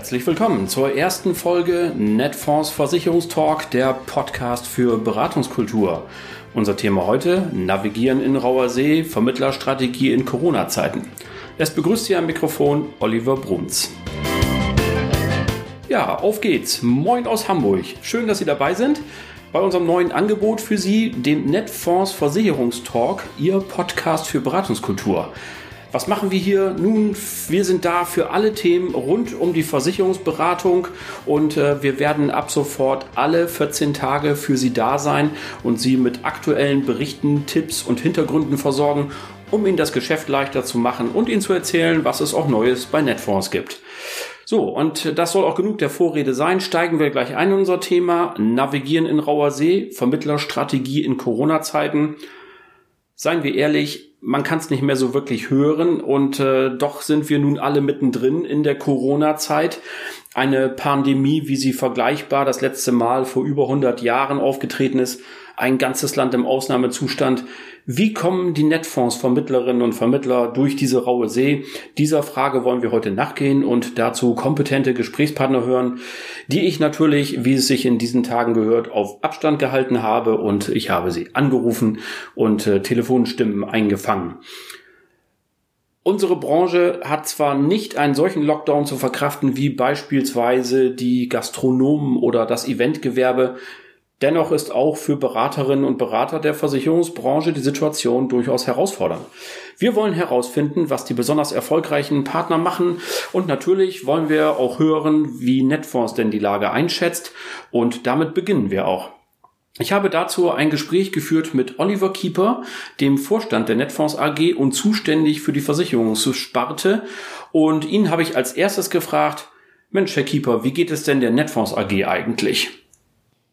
Herzlich willkommen zur ersten Folge Netfonds Versicherungstalk, der Podcast für Beratungskultur. Unser Thema heute: Navigieren in rauer See, Vermittlerstrategie in Corona-Zeiten. Es begrüßt hier am Mikrofon Oliver Bruns. Ja, auf geht's. Moin aus Hamburg. Schön, dass Sie dabei sind bei unserem neuen Angebot für Sie, dem Netfonds Versicherungstalk, Ihr Podcast für Beratungskultur. Was machen wir hier? Nun, wir sind da für alle Themen rund um die Versicherungsberatung und äh, wir werden ab sofort alle 14 Tage für Sie da sein und Sie mit aktuellen Berichten, Tipps und Hintergründen versorgen, um Ihnen das Geschäft leichter zu machen und Ihnen zu erzählen, was es auch Neues bei Netfonds gibt. So, und das soll auch genug der Vorrede sein. Steigen wir gleich ein in unser Thema. Navigieren in rauer See, Vermittlerstrategie in Corona-Zeiten. Seien wir ehrlich, man kann es nicht mehr so wirklich hören und äh, doch sind wir nun alle mittendrin in der Corona-Zeit. Eine Pandemie, wie sie vergleichbar das letzte Mal vor über 100 Jahren aufgetreten ist, ein ganzes Land im Ausnahmezustand. Wie kommen die Netfonds-Vermittlerinnen und Vermittler durch diese raue See? Dieser Frage wollen wir heute nachgehen und dazu kompetente Gesprächspartner hören, die ich natürlich, wie es sich in diesen Tagen gehört, auf Abstand gehalten habe und ich habe sie angerufen und äh, Telefonstimmen eingefangen. Unsere Branche hat zwar nicht einen solchen Lockdown zu verkraften wie beispielsweise die Gastronomen oder das Eventgewerbe, Dennoch ist auch für Beraterinnen und Berater der Versicherungsbranche die Situation durchaus herausfordernd. Wir wollen herausfinden, was die besonders erfolgreichen Partner machen und natürlich wollen wir auch hören, wie Netfonds denn die Lage einschätzt und damit beginnen wir auch. Ich habe dazu ein Gespräch geführt mit Oliver Keeper, dem Vorstand der Netfonds AG und zuständig für die Versicherungssparte und ihn habe ich als erstes gefragt, Mensch, Herr Keeper, wie geht es denn der Netfonds AG eigentlich?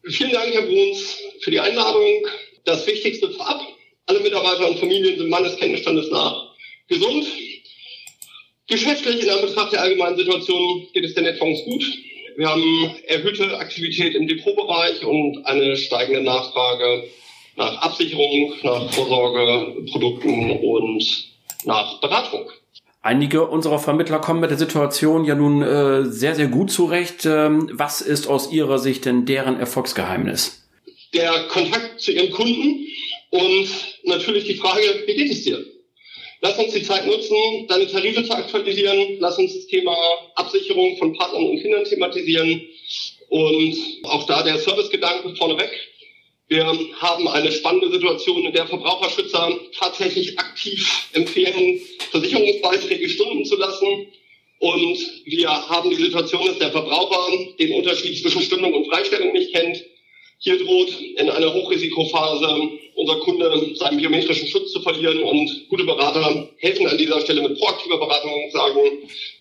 Vielen Dank, Herr Bruns, für die Einladung. Das Wichtigste vorab. Alle Mitarbeiter und Familien sind meines Kenntnisstandes nach gesund. Geschäftlich in Anbetracht der allgemeinen Situation geht es der Netfonds gut. Wir haben erhöhte Aktivität im Depotbereich und eine steigende Nachfrage nach Absicherung, nach Vorsorgeprodukten und nach Beratung. Einige unserer Vermittler kommen mit der Situation ja nun äh, sehr, sehr gut zurecht. Ähm, was ist aus Ihrer Sicht denn deren Erfolgsgeheimnis? Der Kontakt zu Ihren Kunden und natürlich die Frage, wie geht es dir? Lass uns die Zeit nutzen, deine Tarife zu aktualisieren. Lass uns das Thema Absicherung von Partnern und Kindern thematisieren. Und auch da der Servicegedanke vorneweg. Wir haben eine spannende Situation, in der Verbraucherschützer tatsächlich aktiv empfehlen, Versicherungsbeiträge stunden zu lassen. Und wir haben die Situation, dass der Verbraucher den Unterschied zwischen Stundung und Freistellung nicht kennt. Hier droht in einer Hochrisikophase unser Kunde seinen biometrischen Schutz zu verlieren und gute Berater helfen an dieser Stelle mit proaktiver Beratung und sagen,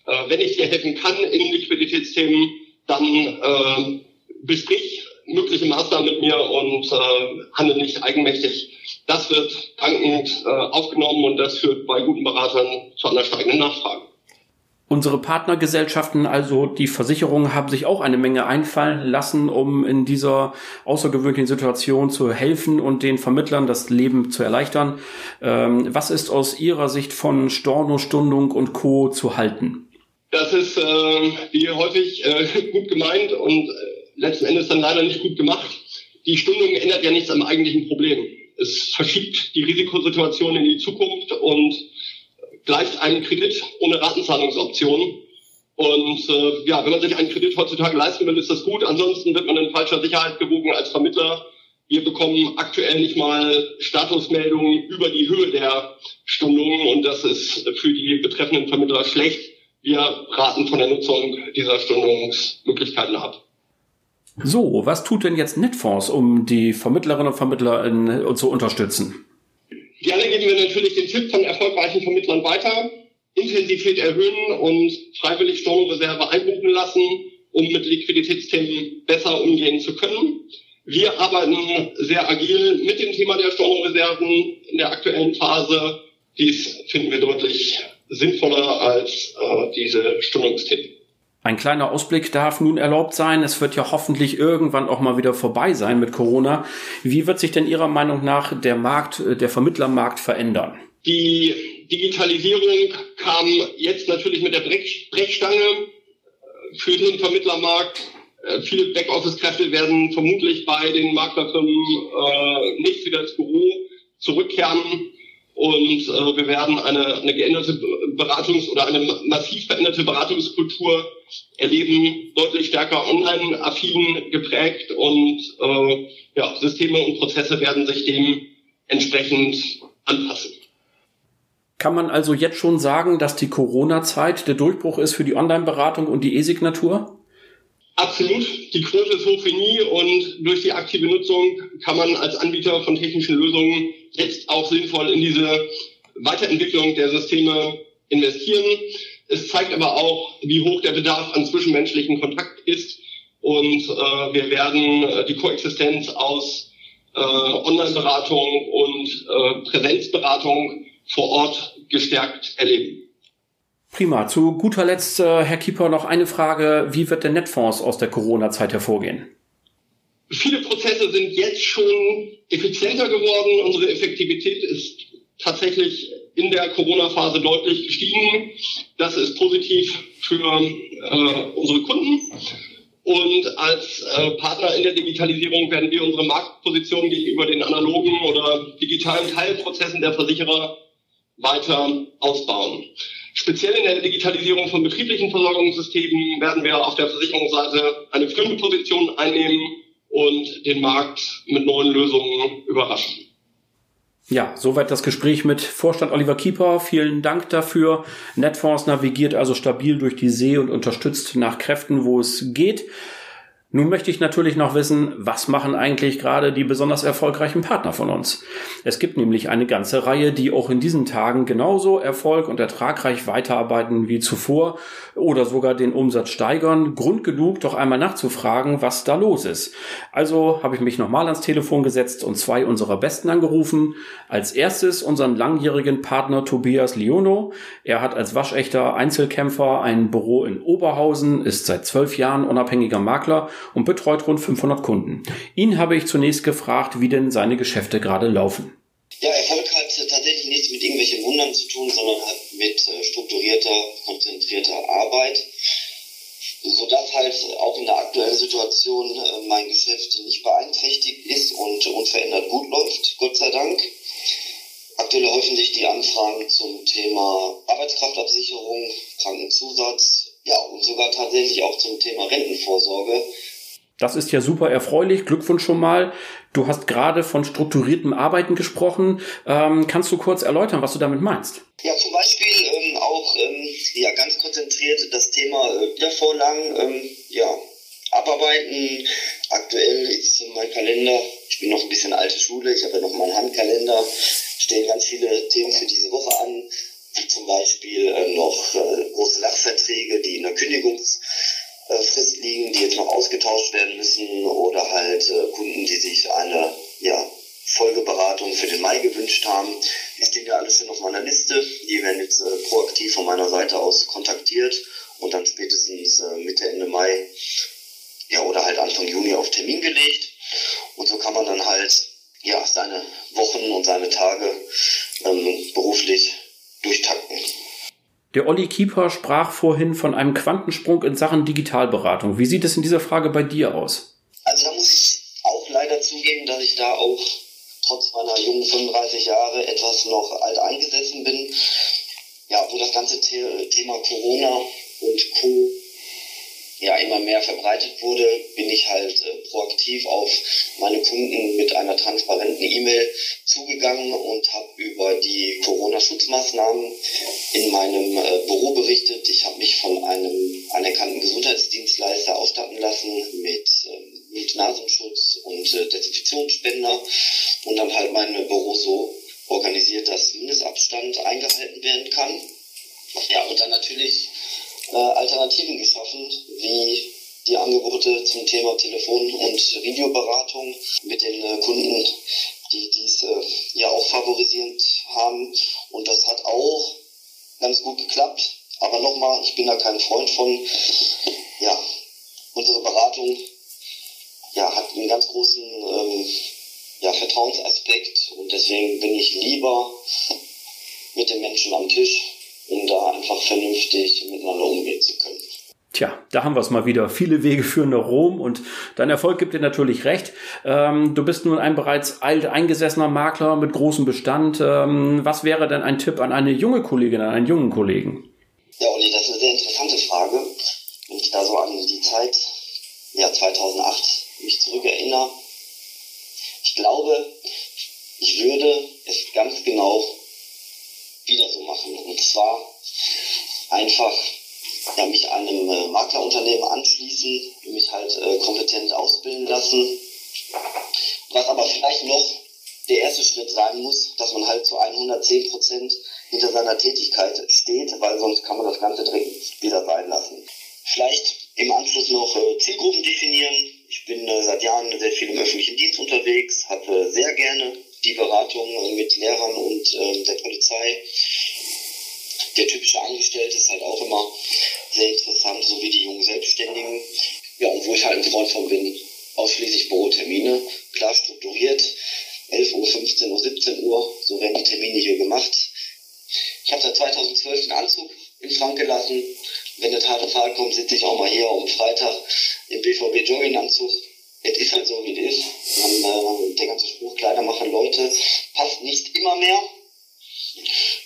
äh, wenn ich dir helfen kann in Liquiditätsthemen, dann äh, besprich mögliche Maßnahmen mit mir und äh, handle nicht eigenmächtig. Das wird dankend äh, aufgenommen und das führt bei guten Beratern zu einer steigenden Nachfrage. Unsere Partnergesellschaften, also die Versicherungen, haben sich auch eine Menge einfallen lassen, um in dieser außergewöhnlichen Situation zu helfen und den Vermittlern das Leben zu erleichtern. Ähm, was ist aus Ihrer Sicht von Storno, Stundung und Co. zu halten? Das ist äh, wie häufig äh, gut gemeint und äh, letzten Endes dann leider nicht gut gemacht. Die Stundung ändert ja nichts am eigentlichen Problem. Es verschiebt die Risikosituation in die Zukunft und gleicht einen Kredit ohne Ratenzahlungsoption. Und äh, ja, wenn man sich einen Kredit heutzutage leisten will, ist das gut. Ansonsten wird man in falscher Sicherheit gewogen als Vermittler. Wir bekommen aktuell nicht mal Statusmeldungen über die Höhe der Stundungen und das ist für die betreffenden Vermittler schlecht. Wir raten von der Nutzung dieser Stundungsmöglichkeiten ab. So, was tut denn jetzt Netfonds, um die Vermittlerinnen und Vermittler in, zu unterstützen? Gerne geben wir natürlich den Tipp von erfolgreichen Vermittlern weiter. Intensität erhöhen und freiwillig Stornoreserve einbuchen lassen, um mit Liquiditätsthemen besser umgehen zu können. Wir arbeiten sehr agil mit dem Thema der Stornoreserven in der aktuellen Phase. Dies finden wir deutlich sinnvoller als äh, diese Stundungsthemen. Ein kleiner Ausblick darf nun erlaubt sein. Es wird ja hoffentlich irgendwann auch mal wieder vorbei sein mit Corona. Wie wird sich denn Ihrer Meinung nach der Markt, der Vermittlermarkt verändern? Die Digitalisierung kam jetzt natürlich mit der Brechstange. für den Vermittlermarkt. Äh, viele Backoffice-Kräfte werden vermutlich bei den Maklerfirmen äh, nicht wieder ins Büro zurückkehren. Und äh, wir werden eine, eine geänderte Beratungs- oder eine massiv veränderte Beratungskultur erleben, deutlich stärker online-affin geprägt und äh, ja, Systeme und Prozesse werden sich dem entsprechend anpassen. Kann man also jetzt schon sagen, dass die Corona-Zeit der Durchbruch ist für die Online-Beratung und die E-Signatur? Absolut. Die Quote ist hoch wie nie und durch die aktive Nutzung kann man als Anbieter von technischen Lösungen jetzt auch sinnvoll in diese Weiterentwicklung der Systeme investieren. Es zeigt aber auch, wie hoch der Bedarf an zwischenmenschlichen Kontakt ist und äh, wir werden äh, die Koexistenz aus äh, Online-Beratung und äh, Präsenzberatung vor Ort gestärkt erleben. Prima. Zu guter Letzt, äh, Herr Kieper, noch eine Frage. Wie wird der Netfonds aus der Corona-Zeit hervorgehen? Viele Prozesse sind jetzt schon effizienter geworden. Unsere Effektivität ist tatsächlich in der Corona-Phase deutlich gestiegen. Das ist positiv für äh, unsere Kunden. Und als äh, Partner in der Digitalisierung werden wir unsere Marktposition gegenüber den analogen oder digitalen Teilprozessen der Versicherer weiter ausbauen. Speziell in der Digitalisierung von betrieblichen Versorgungssystemen werden wir auf der Versicherungsseite eine führende Position einnehmen und den Markt mit neuen Lösungen überraschen. Ja, soweit das Gespräch mit Vorstand Oliver Kieper. Vielen Dank dafür. Netfonds navigiert also stabil durch die See und unterstützt nach Kräften, wo es geht. Nun möchte ich natürlich noch wissen, was machen eigentlich gerade die besonders erfolgreichen Partner von uns? Es gibt nämlich eine ganze Reihe, die auch in diesen Tagen genauso erfolg- und ertragreich weiterarbeiten wie zuvor oder sogar den Umsatz steigern. Grund genug, doch einmal nachzufragen, was da los ist. Also habe ich mich nochmal ans Telefon gesetzt und zwei unserer Besten angerufen. Als erstes unseren langjährigen Partner Tobias Liono. Er hat als waschechter Einzelkämpfer ein Büro in Oberhausen, ist seit zwölf Jahren unabhängiger Makler und betreut rund 500 Kunden. Ihn habe ich zunächst gefragt, wie denn seine Geschäfte gerade laufen. Ja, Erfolg hat tatsächlich nichts mit irgendwelchen Wundern zu tun, sondern hat mit äh, strukturierter, konzentrierter Arbeit, sodass halt auch in der aktuellen Situation äh, mein Geschäft nicht beeinträchtigt ist und unverändert gut läuft, Gott sei Dank. Aktuell häufen sich die Anfragen zum Thema Arbeitskraftabsicherung, Krankenzusatz, ja, und sogar tatsächlich auch zum Thema Rentenvorsorge. Das ist ja super erfreulich. Glückwunsch schon mal. Du hast gerade von strukturiertem Arbeiten gesprochen. Ähm, kannst du kurz erläutern, was du damit meinst? Ja, zum Beispiel ähm, auch ähm, ja, ganz konzentriert das Thema äh, Wiedervorlagen ähm, ja, abarbeiten. Aktuell ist mein Kalender, ich bin noch ein bisschen alte Schule, ich habe ja noch meinen Handkalender, stehen ganz viele Themen für diese Woche an wie zum Beispiel äh, noch äh, große Sachverträge, die in der Kündigungsfrist liegen, die jetzt noch ausgetauscht werden müssen oder halt äh, Kunden, die sich eine ja, Folgeberatung für den Mai gewünscht haben. Die stehen ja alles schon auf meiner Liste. Die werden jetzt äh, proaktiv von meiner Seite aus kontaktiert und dann spätestens äh, Mitte, Ende Mai ja, oder halt Anfang Juni auf Termin gelegt. Und so kann man dann halt ja, seine Wochen und seine Tage ähm, beruflich durchtakten. Der Olli Kieper sprach vorhin von einem Quantensprung in Sachen Digitalberatung. Wie sieht es in dieser Frage bei dir aus? Also da muss ich auch leider zugeben, dass ich da auch trotz meiner jungen 35 Jahre etwas noch alt eingesessen bin. Ja, wo das ganze Thema Corona und Co ja immer mehr verbreitet wurde, bin ich halt äh, proaktiv auf meine Kunden mit einer transparenten E-Mail zugegangen und habe über die Corona-Schutzmaßnahmen in meinem äh, Büro berichtet. Ich habe mich von einem anerkannten Gesundheitsdienstleister ausstatten lassen mit äh, Mund-Nasenschutz und äh, Desinfektionsspender und dann halt mein Büro so organisiert, dass Mindestabstand eingehalten werden kann. Ja, und dann natürlich äh, Alternativen geschaffen, wie die Angebote zum Thema Telefon- und Videoberatung mit den äh, Kunden, die dies äh, ja auch favorisierend haben. Und das hat auch ganz gut geklappt. Aber nochmal, ich bin da kein Freund von. Ja, unsere Beratung ja, hat einen ganz großen ähm, ja, Vertrauensaspekt und deswegen bin ich lieber mit den Menschen am Tisch um da einfach vernünftig miteinander umgehen zu können. Tja, da haben wir es mal wieder. Viele Wege führen nach Rom und dein Erfolg gibt dir natürlich recht. Ähm, du bist nun ein bereits alt eingesessener Makler mit großem Bestand. Ähm, was wäre denn ein Tipp an eine junge Kollegin, an einen jungen Kollegen? Ja, Olli, das ist eine sehr interessante Frage. Wenn ich da so an die Zeit, ja, 2008 mich zurückerinnere, ich glaube, ich würde es ganz genau wieder so machen. Und zwar einfach ja, mich einem äh, Maklerunternehmen anschließen, mich halt äh, kompetent ausbilden lassen. Was aber vielleicht noch der erste Schritt sein muss, dass man halt zu 110 Prozent hinter seiner Tätigkeit steht, weil sonst kann man das Ganze direkt wieder sein lassen. Vielleicht im Anschluss noch äh, Zielgruppen definieren. Ich bin äh, seit Jahren sehr viel im öffentlichen Dienst unterwegs, habe sehr gerne die Beratung äh, mit Lehrern und ähm, der Polizei der typische Angestellte ist halt auch immer sehr interessant, so wie die jungen Selbstständigen. Ja, und wo ich halt ein Freund von bin, ausschließlich Bürotermine, klar strukturiert, 11 Uhr, 15 Uhr, 17 Uhr, so werden die Termine hier gemacht. Ich habe seit 2012 den Anzug in Schrank gelassen. Wenn der harte Fall kommt, sitze ich auch mal hier am Freitag im BVB Jogginganzug. Es ist halt so, wie es ist. Man, äh, der ganze Spruch, Kleider machen Leute, passt nicht immer mehr.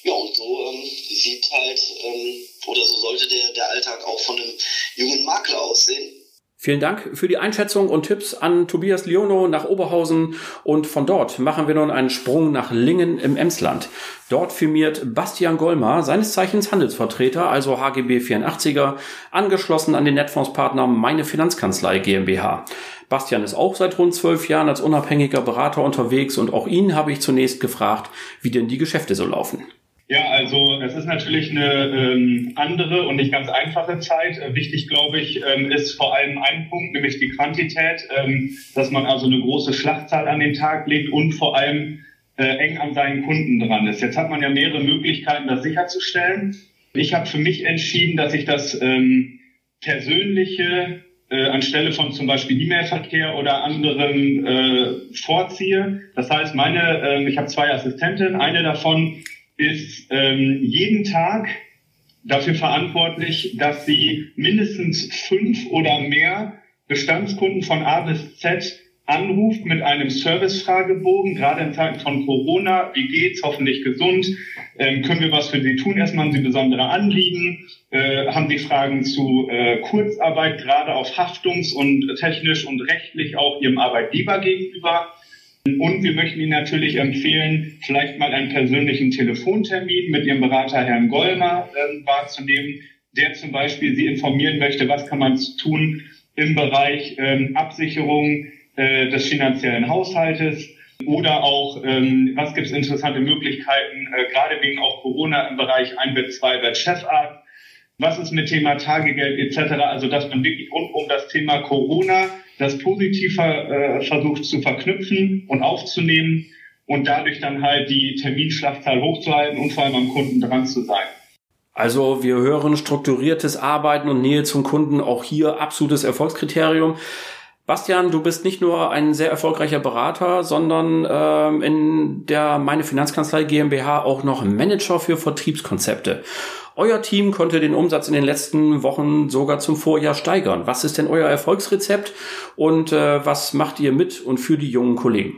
Ja, und so ähm, sieht halt, ähm, oder so sollte der, der Alltag auch von einem jungen Makler aussehen. Vielen Dank für die Einschätzung und Tipps an Tobias Liono nach Oberhausen und von dort machen wir nun einen Sprung nach Lingen im Emsland. Dort firmiert Bastian Golmar, seines Zeichens Handelsvertreter, also HGB 84er, angeschlossen an den Netfondspartner Meine Finanzkanzlei GmbH. Bastian ist auch seit rund zwölf Jahren als unabhängiger Berater unterwegs und auch ihn habe ich zunächst gefragt, wie denn die Geschäfte so laufen. Ja, also es ist natürlich eine ähm, andere und nicht ganz einfache Zeit. Äh, wichtig, glaube ich, ähm, ist vor allem ein Punkt, nämlich die Quantität, ähm, dass man also eine große Schlachtzahl an den Tag legt und vor allem äh, eng an seinen Kunden dran ist. Jetzt hat man ja mehrere Möglichkeiten, das sicherzustellen. Ich habe für mich entschieden, dass ich das ähm, persönliche äh, anstelle von zum Beispiel E-Mail-Verkehr oder anderem äh, vorziehe. Das heißt, meine, äh, ich habe zwei Assistenten, eine davon ist ähm, jeden Tag dafür verantwortlich, dass sie mindestens fünf oder mehr Bestandskunden von A bis Z anruft mit einem Service-Fragebogen, gerade in Zeiten von Corona. Wie geht's? Hoffentlich gesund. Ähm, können wir was für Sie tun? Erstmal haben Sie besondere Anliegen. Äh, haben Sie Fragen zu äh, Kurzarbeit, gerade auf Haftungs- und technisch und rechtlich auch Ihrem Arbeitgeber gegenüber? Und wir möchten Ihnen natürlich empfehlen, vielleicht mal einen persönlichen Telefontermin mit Ihrem Berater Herrn Gollmer äh, wahrzunehmen, der zum Beispiel Sie informieren möchte, was kann man tun im Bereich ähm, Absicherung äh, des finanziellen Haushaltes oder auch, ähm, was gibt es interessante Möglichkeiten, äh, gerade wegen auch Corona im Bereich 1 Bett, 2 Bett Chefarzt. Was ist mit Thema Tagegeld etc.? Also, dass man wirklich rund um das Thema Corona das positiv äh, versucht zu verknüpfen und aufzunehmen und dadurch dann halt die Terminschlachtzahl hochzuhalten und vor allem am Kunden dran zu sein. Also wir hören strukturiertes Arbeiten und Nähe zum Kunden, auch hier absolutes Erfolgskriterium. Bastian, du bist nicht nur ein sehr erfolgreicher Berater, sondern ähm, in der Meine Finanzkanzlei GmbH auch noch Manager für Vertriebskonzepte. Euer Team konnte den Umsatz in den letzten Wochen sogar zum Vorjahr steigern. Was ist denn euer Erfolgsrezept und äh, was macht ihr mit und für die jungen Kollegen?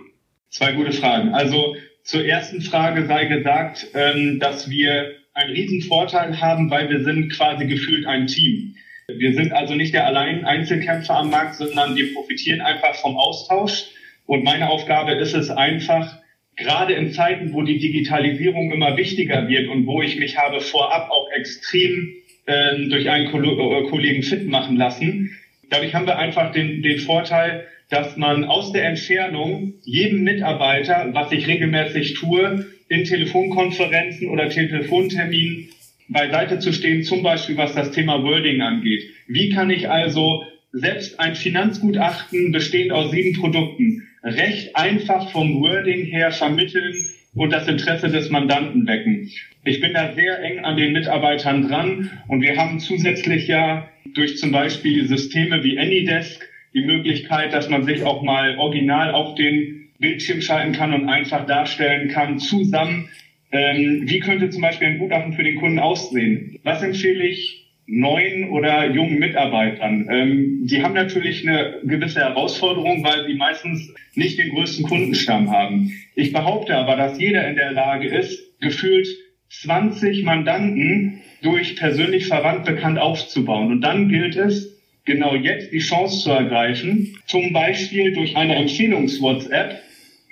Zwei gute Fragen. Also zur ersten Frage sei gesagt, ähm, dass wir einen riesen Vorteil haben, weil wir sind quasi gefühlt ein Team. Wir sind also nicht der allein Einzelkämpfer am Markt, sondern wir profitieren einfach vom Austausch. Und meine Aufgabe ist es einfach, gerade in Zeiten, wo die Digitalisierung immer wichtiger wird und wo ich mich habe vorab auch extrem ähm, durch einen äh, Kollegen fit machen lassen, dadurch haben wir einfach den, den Vorteil, dass man aus der Entfernung jedem Mitarbeiter, was ich regelmäßig tue, in Telefonkonferenzen oder Telefonterminen beiseite zu stehen, zum Beispiel was das Thema Wording angeht. Wie kann ich also selbst ein Finanzgutachten bestehend aus sieben Produkten recht einfach vom Wording her vermitteln und das Interesse des Mandanten wecken. Ich bin da sehr eng an den Mitarbeitern dran und wir haben zusätzlich ja durch zum Beispiel Systeme wie AnyDesk die Möglichkeit, dass man sich auch mal original auf den Bildschirm schalten kann und einfach darstellen kann, zusammen, ähm, wie könnte zum Beispiel ein Gutachten für den Kunden aussehen? Was empfehle ich neuen oder jungen Mitarbeitern. Ähm, die haben natürlich eine gewisse Herausforderung, weil sie meistens nicht den größten Kundenstamm haben. Ich behaupte aber, dass jeder in der Lage ist, gefühlt 20 Mandanten durch persönlich verwandt bekannt aufzubauen. Und dann gilt es, genau jetzt die Chance zu ergreifen, zum Beispiel durch eine Empfehlungs-WhatsApp,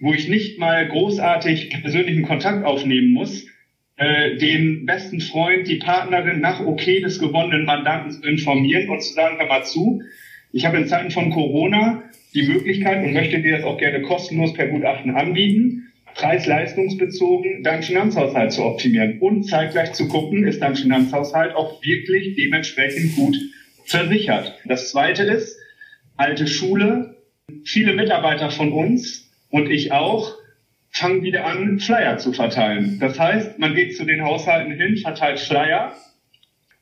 wo ich nicht mal großartig persönlichen Kontakt aufnehmen muss, äh, den besten Freund, die Partnerin nach Okay des gewonnenen Mandanten zu informieren und zu sagen, hör mal zu, ich habe in Zeiten von Corona die Möglichkeit und möchte dir das auch gerne kostenlos per Gutachten anbieten, preis-leistungsbezogen deinen Finanzhaushalt zu optimieren und zeitgleich zu gucken, ist dein Finanzhaushalt auch wirklich dementsprechend gut versichert. Das zweite ist, alte Schule, viele Mitarbeiter von uns und ich auch fangen wieder an, Flyer zu verteilen. Das heißt, man geht zu den Haushalten hin, verteilt Flyer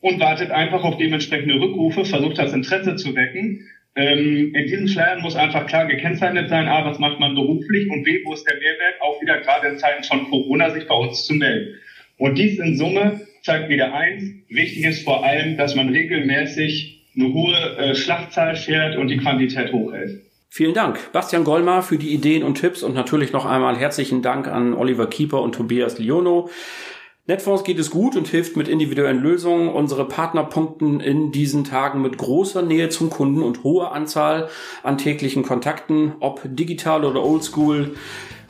und wartet einfach auf dementsprechende Rückrufe, versucht das Interesse zu wecken. Ähm, in diesen Flyern muss einfach klar gekennzeichnet sein, A, was macht man beruflich und B, wo ist der Mehrwert, auch wieder gerade in Zeiten von Corona sich bei uns zu melden. Und dies in Summe zeigt wieder eins, wichtig ist vor allem, dass man regelmäßig eine hohe äh, Schlachtzahl fährt und die Quantität hochhält. Vielen Dank, Bastian Gollmar, für die Ideen und Tipps und natürlich noch einmal herzlichen Dank an Oliver Kieper und Tobias Liono. Netfonds geht es gut und hilft mit individuellen Lösungen. Unsere Partner punkten in diesen Tagen mit großer Nähe zum Kunden und hoher Anzahl an täglichen Kontakten, ob digital oder oldschool.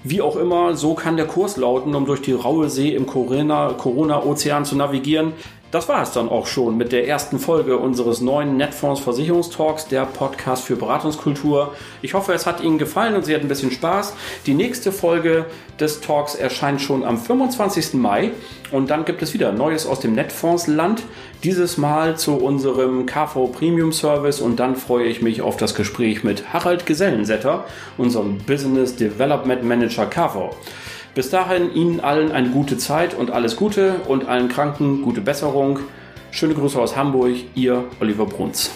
Wie auch immer, so kann der Kurs lauten, um durch die raue See im Corona-Ozean zu navigieren. Das war es dann auch schon mit der ersten Folge unseres neuen Netfonds Versicherungstalks, der Podcast für Beratungskultur. Ich hoffe, es hat Ihnen gefallen und Sie hatten ein bisschen Spaß. Die nächste Folge des Talks erscheint schon am 25. Mai und dann gibt es wieder Neues aus dem Netfondsland. Dieses Mal zu unserem KV Premium Service und dann freue ich mich auf das Gespräch mit Harald Gesellensetter, unserem Business Development Manager KV. Bis dahin Ihnen allen eine gute Zeit und alles Gute und allen Kranken gute Besserung. Schöne Grüße aus Hamburg, Ihr Oliver Bruns.